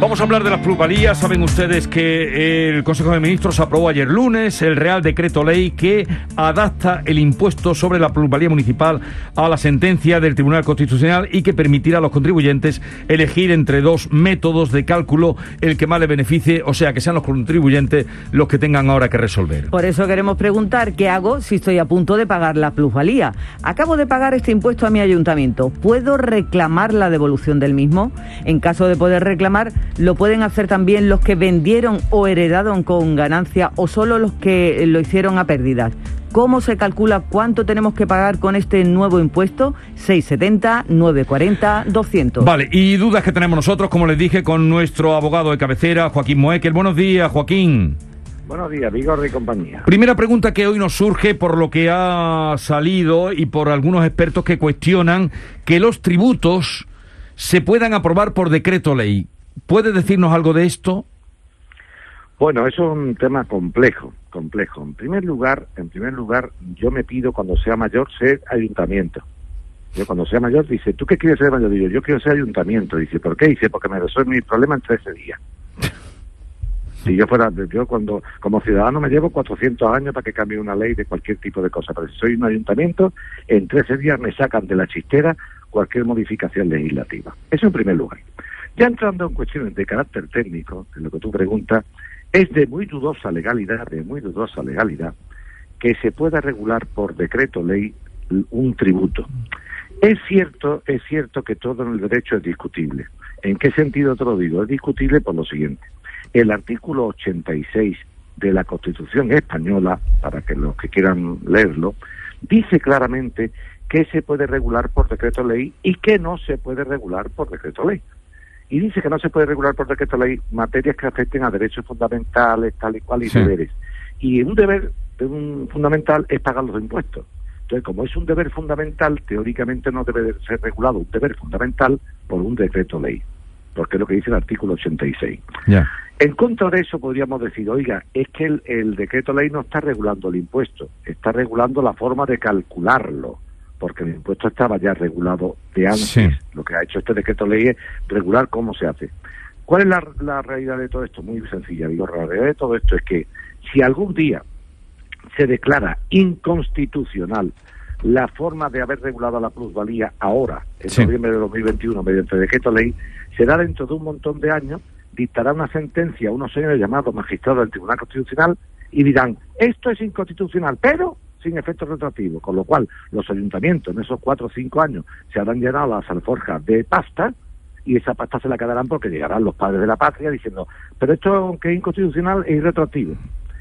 Vamos a hablar de las plusvalías. Saben ustedes que el Consejo de Ministros aprobó ayer lunes el Real Decreto Ley que adapta el impuesto sobre la plusvalía municipal a la sentencia del Tribunal Constitucional y que permitirá a los contribuyentes elegir entre dos métodos de cálculo el que más les beneficie, o sea, que sean los contribuyentes los que tengan ahora que resolver. Por eso queremos preguntar qué hago si estoy a punto de pagar la plusvalía. Acabo de pagar este impuesto a mi ayuntamiento. ¿Puedo reclamar la devolución del mismo? En caso de poder reclamar, ¿Lo pueden hacer también los que vendieron o heredaron con ganancia o solo los que lo hicieron a pérdidas? ¿Cómo se calcula cuánto tenemos que pagar con este nuevo impuesto? 670, 940, 200. Vale, y dudas que tenemos nosotros, como les dije, con nuestro abogado de cabecera, Joaquín Moekel. Buenos días, Joaquín. Buenos días, Vigor y compañía. Primera pregunta que hoy nos surge por lo que ha salido y por algunos expertos que cuestionan que los tributos se puedan aprobar por decreto ley. ¿Puede decirnos algo de esto? Bueno, eso es un tema complejo, complejo. En primer lugar, en primer lugar, yo me pido cuando sea mayor ser ayuntamiento. Yo cuando sea mayor dice, ¿tú qué quieres ser mayor? Digo, yo quiero ser ayuntamiento. Dice, ¿por qué? Dice, porque me resuelve mi problema en 13 días. si yo fuera, yo cuando como ciudadano me llevo 400 años para que cambie una ley de cualquier tipo de cosa, pero si soy un ayuntamiento, en 13 días me sacan de la chistera cualquier modificación legislativa. Eso en primer lugar. Ya entrando en cuestiones de carácter técnico, en lo que tú preguntas, es de muy dudosa legalidad, de muy dudosa legalidad, que se pueda regular por decreto ley un tributo. Es cierto, es cierto que todo en el derecho es discutible. ¿En qué sentido te lo digo? Es discutible por lo siguiente. El artículo 86 de la Constitución española, para que los que quieran leerlo, dice claramente que se puede regular por decreto ley y que no se puede regular por decreto ley y dice que no se puede regular por decreto ley materias que afecten a derechos fundamentales, tal y cual, y deberes. Y un deber de un fundamental es pagar los impuestos. Entonces, como es un deber fundamental, teóricamente no debe ser regulado un deber fundamental por un decreto ley, porque es lo que dice el artículo 86. En contra de eso podríamos decir, oiga, es que el, el decreto ley no está regulando el impuesto, está regulando la forma de calcularlo porque el impuesto estaba ya regulado de antes. Lo que ha hecho este decreto ley es regular cómo se hace. ¿Cuál es la, realidad de todo esto? Muy sencilla, digo, la realidad de todo esto es que si algún día se declara inconstitucional la forma de haber regulado la plusvalía ahora, en noviembre de 2021, mediante decreto ley, será dentro de un montón de años, dictará una sentencia a unos señores llamados magistrados del Tribunal Constitucional y dirán, esto es inconstitucional, pero sin efectos retroactivos, con lo cual los ayuntamientos en esos cuatro o cinco años se habrán llenado las alforjas de pasta y esa pasta se la quedarán porque llegarán los padres de la patria diciendo, pero esto aunque es inconstitucional es irretroactivo.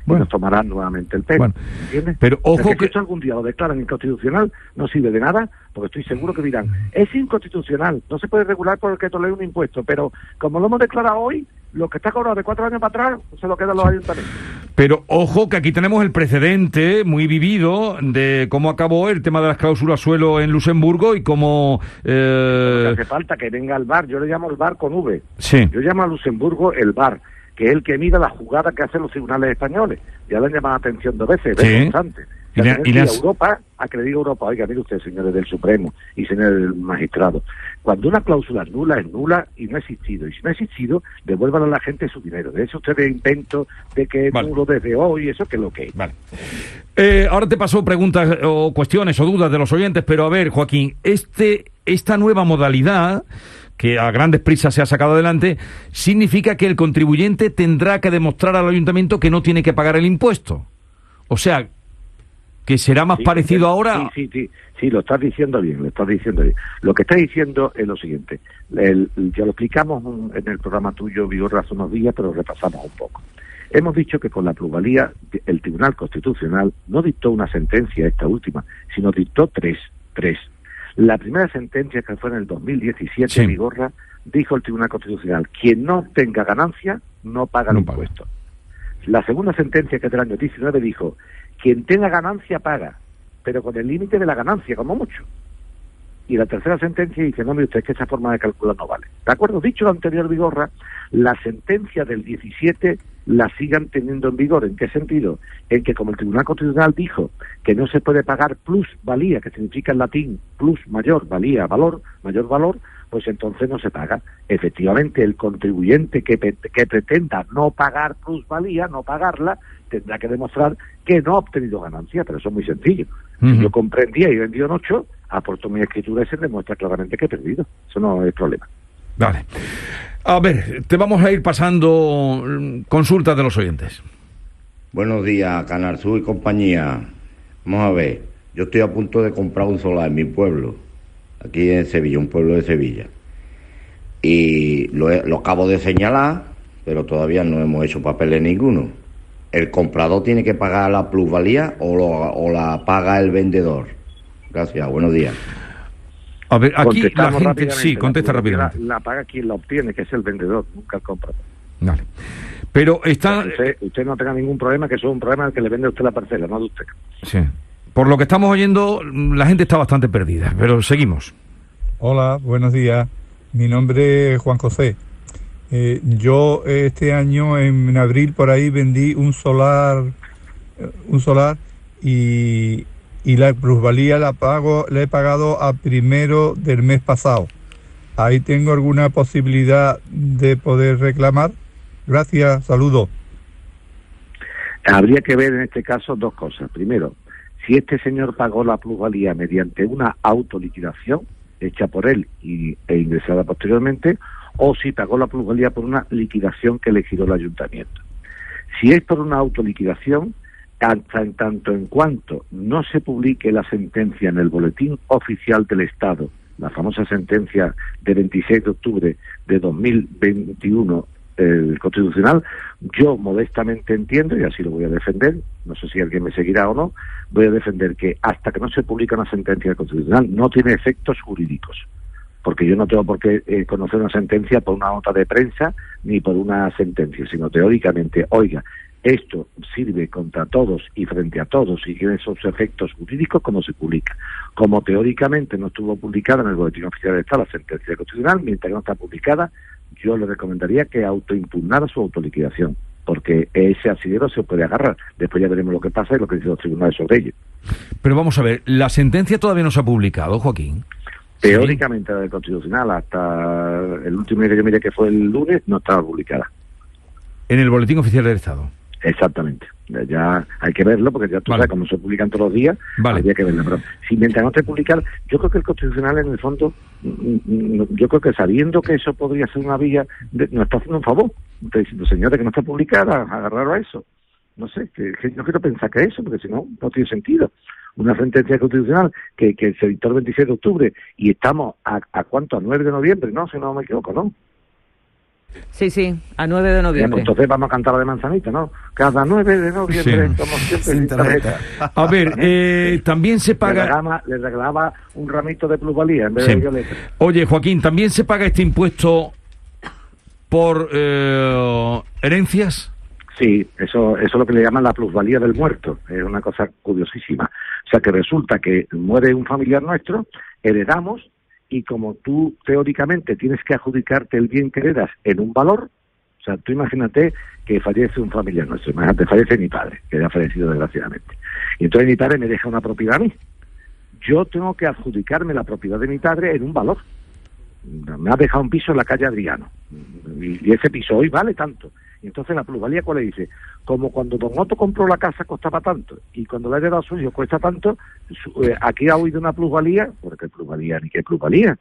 Bueno, nos tomarán nuevamente el pelo. ¿Entiendes? Pero ojo que, esto algún día lo declaran inconstitucional no sirve de nada, porque estoy seguro que dirán, es inconstitucional, no se puede regular por el que tolera un impuesto, pero como lo hemos declarado hoy, lo que está cobrado de cuatro años para atrás se lo quedan los ayuntamientos. Pero ojo que aquí tenemos el precedente muy vivido de cómo acabó el tema de las cláusulas suelo en Luxemburgo y cómo... Eh... Hace falta que venga al bar, yo le llamo el bar con V. Sí. Yo llamo a Luxemburgo el bar que es el que mira la jugada que hacen los tribunales españoles. Ya le han llamado la atención dos veces, sí. constante. Y, y Europa, acredita Europa, oiga, mire usted, señores del Supremo y señores del magistrado, cuando una cláusula es nula, es nula y no ha existido. Y si no ha existido, devuelvan a la gente su dinero. De eso ustedes invento de que es nulo desde hoy, eso que es lo que es. Vale. Eh, ahora te paso preguntas o cuestiones o dudas de los oyentes, pero a ver, Joaquín, este, esta nueva modalidad que a grandes prisas se ha sacado adelante, significa que el contribuyente tendrá que demostrar al ayuntamiento que no tiene que pagar el impuesto. O sea, que será más parecido ahora. Sí, sí, sí, sí, lo estás diciendo bien, lo estás diciendo bien. Lo que está diciendo es lo siguiente. ya lo explicamos en el programa tuyo, Vigor, hace unos días, pero repasamos un poco. Hemos dicho que con la pluralidad, el Tribunal Constitucional no dictó una sentencia, esta última, sino dictó tres, tres. La primera sentencia, que fue en el 2017, sí. Vigorra, dijo el Tribunal Constitucional, quien no tenga ganancia no paga el impuesto. La segunda sentencia, que es del año 19, dijo, quien tenga ganancia paga, pero con el límite de la ganancia, como mucho. Y la tercera sentencia dice, no, mire usted, que esa forma de calcular no vale. ¿De acuerdo? Dicho lo anterior, Vigorra, la sentencia del 17 la sigan teniendo en vigor. ¿En qué sentido? En que como el Tribunal Constitucional dijo que no se puede pagar plusvalía, que significa en latín plus mayor, valía, valor, mayor valor, pues entonces no se paga. Efectivamente, el contribuyente que, que pretenda no pagar plusvalía, no pagarla, tendrá que demostrar que no ha obtenido ganancia, pero eso es muy sencillo. Si yo comprendía y vendido en ocho, aporto mi escritura y se demuestra claramente que he perdido. Eso no es problema. Vale. A ver, te vamos a ir pasando mm, consultas de los oyentes. Buenos días, Canal y compañía. Vamos a ver, yo estoy a punto de comprar un solar en mi pueblo, aquí en Sevilla, un pueblo de Sevilla. Y lo, lo acabo de señalar, pero todavía no hemos hecho papeles ninguno ¿el comprador tiene que pagar la plusvalía o, la paga el vendedor? Gracias, buenos días. A ver, aquí la gente sí, contesta rápidamente. La, paga quien la obtiene, que es el vendedor, nunca el comprador. Vale. Pero está... Usted, no tenga ningún problema, que eso es un problema que le vende a usted la parcela, no de usted. Sí. Por lo que estamos oyendo, la gente está bastante perdida, pero seguimos. Hola, buenos días. Mi nombre es Juan José. Eh, yo este año en, abril por ahí vendí un solar, eh, un solar y, la plusvalía la pago, la he pagado a primero del mes pasado. Ahí tengo alguna posibilidad de poder reclamar. Gracias, saludo. Habría que ver en este caso dos cosas. Primero, si este señor pagó la plusvalía mediante una autoliquidación hecha por él y, e ingresada posteriormente, o si pagó la plusvalía por una liquidación que le giró el ayuntamiento. Si es por una autoliquidación, en tanto en cuanto no se publique la sentencia en el boletín oficial del Estado, la famosa sentencia de 26 de octubre de 2021 el constitucional, yo modestamente entiendo, y así lo voy a defender, no sé si alguien me seguirá o no, voy a defender que hasta que no se publique una sentencia constitucional no tiene efectos jurídicos porque yo no tengo por qué eh, conocer una sentencia por una nota de prensa ni por una sentencia, sino teóricamente, oiga, esto sirve contra todos y frente a todos y tiene esos efectos jurídicos como se publica. Como teóricamente no estuvo publicada en el Boletín Oficial de Estado la sentencia constitucional, mientras no está publicada, yo le recomendaría que autoimpugnara su autoliquidación, porque ese asidero se puede agarrar. Después ya veremos lo que pasa y lo que dicen los tribunales sobre ello. Pero vamos a ver, la sentencia todavía no se ha publicado, Joaquín. Teóricamente la del Constitucional, hasta el último día que yo miré que fue el lunes, no estaba publicada. En el Boletín Oficial del Estado. Exactamente. Ya hay que verlo, porque ya tú sabes cómo se publican todos los días, vale. había que verlo. Pero si mientras no te publicar, yo creo que el Constitucional en el fondo, mm, mm, yo creo que sabiendo que eso podría ser una vía, nos está haciendo un favor. Está diciendo, señores, que no está publicada, agarraron a eso. No sé, que, no quiero pensar que eso, porque si no, no tiene sentido una sentencia constitucional que, que se dictó el 26 de octubre y estamos a, a cuánto, a 9 de noviembre, ¿no? Si no me equivoco, ¿no? Sí, sí, a 9 de noviembre. Pues entonces vamos a cantar la de manzanita, ¿no? Cada 9 de noviembre siempre A ver, eh, también se paga... Le regalaba, un ramito de plusvalía en vez de violeta. Oye, Joaquín, ¿también se paga este impuesto por eh, herencias? Sí, eso, eso es lo que le llaman la plusvalía del muerto. Es una cosa curiosísima. O sea que resulta que muere un familiar nuestro, heredamos y como tú teóricamente tienes que adjudicarte el bien que heredas en un valor, o sea, tú imagínate que fallece un familiar nuestro, imagínate, fallece mi padre, que ha fallecido desgraciadamente. Y entonces mi padre me deja una propiedad a mí. Yo tengo que adjudicarme la propiedad de mi padre en un valor. Me ha dejado un piso en la calle Adriano. Y ese piso hoy vale tanto. Y entonces la plusvalía, ¿cuál le dice? Como cuando Don Otto compró la casa costaba tanto y cuando la ha heredado suyo cuesta tanto, eh, aquí ha oído una plusvalía, porque plusvalía ni qué plusvalía.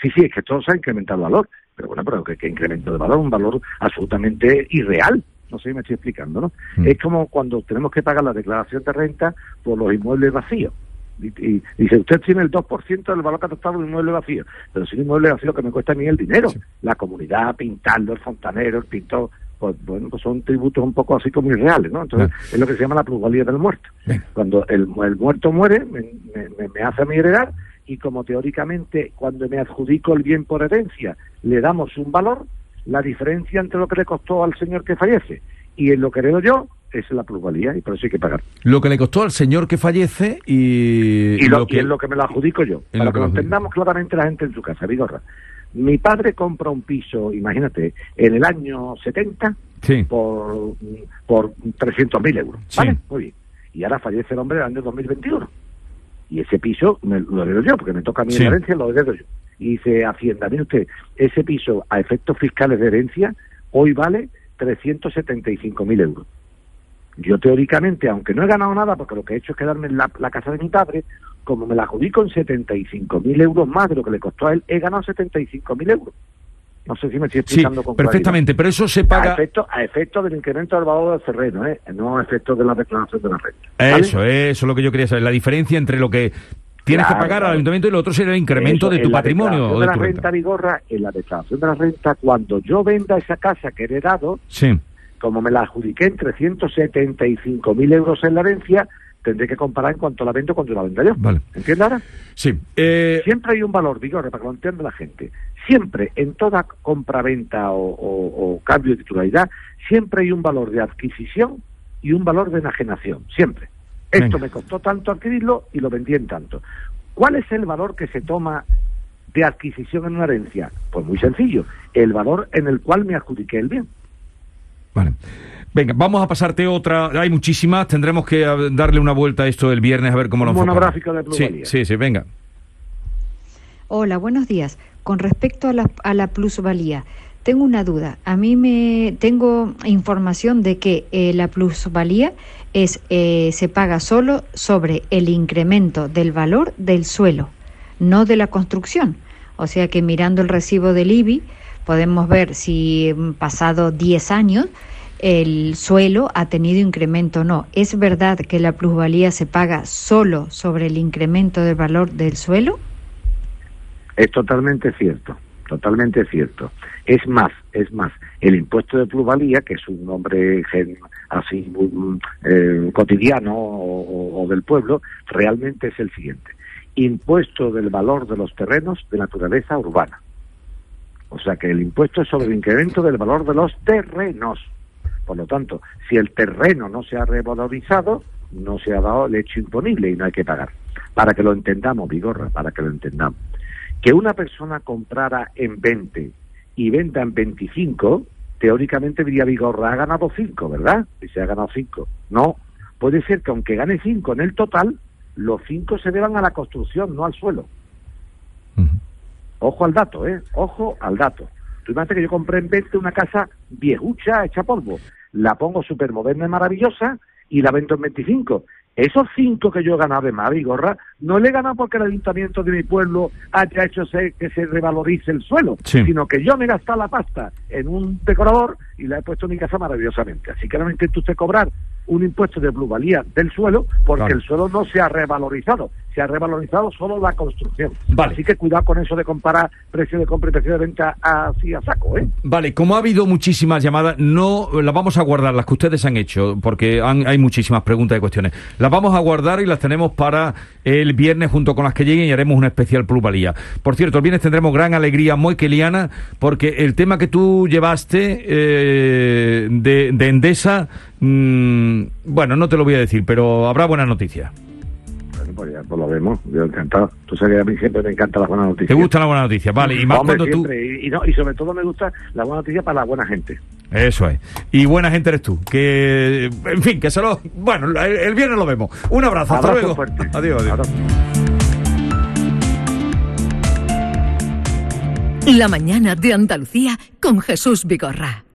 Sí, sí, es que todo se ha incrementado el valor, pero bueno, pero que, incremento de valor, un valor absolutamente irreal. No sé si me estoy explicando, ¿no? Mm. Es como cuando tenemos que pagar la declaración de renta por los inmuebles vacíos. Y, dice, usted tiene el 2% del valor catastral de un inmueble vacío, pero si un inmueble vacío que me cuesta a mí el dinero, la comunidad, pintarlo, el fontanero, el pintor, pues bueno, pues son tributos un poco así como irreales, ¿no? Entonces es lo que se llama la plusvalía del muerto. Cuando el, el, muerto muere, me, me, hace a mi heredar y como teóricamente cuando me adjudico el bien por herencia le damos un valor, la diferencia entre lo que le costó al señor que fallece y en lo que heredo yo es la plusvalía y por eso hay que pagar. Lo que le costó al señor que fallece y... Y, lo, que, es lo que me lo adjudico yo. Para que lo entendamos claramente la gente en su casa, Vigorra. Mi padre compra un piso, imagínate, en el año 70, Sí. por, por 300.000 euros. Sí. ¿Vale? Muy bien. Y ahora fallece el hombre en el año 2021. Y ese piso me, lo heredo yo, porque me toca a mí Sí. en herencia, lo heredo yo. Y dice Hacienda, mire usted, ese piso a efectos fiscales de herencia hoy vale 375.000 euros. Yo teóricamente, aunque no he ganado nada, porque lo que he hecho es quedarme en la, la casa de mi padre, como me la adjudico en 75.000 euros más de lo que le costó a él, he ganado 75.000 euros. No sé si me estoy Sí, explicando con claridad. perfectamente, pero eso se A paga... a efecto del incremento del valor del terreno, ¿eh? no a efecto de la declaración de la renta. ¿vale? Eso, eso es lo que yo quería saber, la diferencia entre lo que tienes que pagar al ayuntamiento y lo otro será el incremento Eso, de tu patrimonio o de de la tu renta renta. Vigorra, en la declaración de la renta, cuando yo venda esa casa que he heredado, Sí, como me la adjudiqué en 375.000 euros en la herencia, tendré que comparar en cuanto la vendo cuando la venda yo. Vale. ¿Entiendes ahora? sí. Eh, Siempre hay un valor, Vigorra, para que lo entienda la gente. Siempre, en toda compra-venta o, o- o cambio de titularidad, siempre hay un valor de adquisición y un valor de enajenación. Siempre. Esto me costó tanto adquirirlo y lo vendí en tanto. ¿Cuál es el valor que se toma de adquisición en una herencia? Pues muy sencillo. El valor en el cual me adjudiqué el bien. Vale. Venga, vamos a pasarte otra. Hay muchísimas. Tendremos que darle una vuelta a esto el viernes a ver cómo lo enfocamos. monográfico de Sí, plusvalía. sí, sí, venga. Hola, buenos días. Con respecto a la, a la plusvalía, tengo una duda. A mí me tengo información de que eh, la plusvalía es eh, se paga solo sobre el incremento del valor del suelo, no de la construcción. O sea que mirando el recibo del IBI podemos ver si mm, pasado 10 años el suelo ha tenido incremento o no. ¿Es verdad que la plusvalía se paga solo sobre el incremento del valor del suelo? Es totalmente cierto, totalmente cierto. Es más, es más, el impuesto de plusvalía, que es un nombre así mm, eh, cotidiano o del pueblo, realmente es el siguiente. Impuesto del valor de los terrenos de naturaleza urbana. O sea que el impuesto es sobre el incremento del valor de los terrenos. Por lo tanto, si el terreno no se ha revalorizado, no se ha dado el hecho imponible y no hay que pagar. Para que lo entendamos, Vigorra, para que lo entendamos. Que una persona comprara en 20 y venda en 25, teóricamente diría Vigorra, ha ganado 5, ¿verdad? Y se ha ganado 5. No, puede ser que aunque gane 5 en el total, los 5 se deban a la construcción, no al suelo. Ojo al dato, ¿eh? Ojo al dato. Tú imagínate que yo compré en 20 una casa viejucha, hecha polvo. La pongo súper moderna y maravillosa y la vendo en 25. Esos cinco que yo he ganado de Mavi Gorra, no le he ganado porque el ayuntamiento de mi pueblo haya hecho que se revalorice el suelo, Sí. sino que yo me he gastado la pasta en un decorador y la he puesto en mi casa maravillosamente. Así que no me intente usted cobrar un impuesto de plusvalía del suelo porque Claro. el suelo no se ha revalorizado, se ha revalorizado solo la construcción. Vale. Así que cuidado con eso de comparar precio de compra y precio de venta así a saco, ¿eh? Vale, como ha habido muchísimas llamadas, no las vamos a guardar, las que ustedes han hecho, porque han- hay muchísimas preguntas y cuestiones. Las vamos a guardar y las tenemos para el viernes junto con las que lleguen y haremos un especial plusvalía. Por cierto, el viernes tendremos gran alegría moiqueliana porque el tema que tú llevaste eh, de, de Endesa, mm, bueno, no te lo voy a decir, pero habrá buenas noticias. Pues ya pues lo vemos, yo encantado. Tú sabes que a mí siempre me encantan las buenas noticias. ¿Te gustan las buenas noticias? Vale, y más Hombre, cuando tú... siempre, y, y no, y sobre todo me gusta la buena noticia para la buena gente. Eso es. Y buena gente eres tú. Que, en fin, que se lo. Bueno, el, el viernes lo vemos. Un abrazo. Hasta luego. fuerte. Adiós, adiós. Abrazo. La mañana de Andalucía con Jesús Vigorra.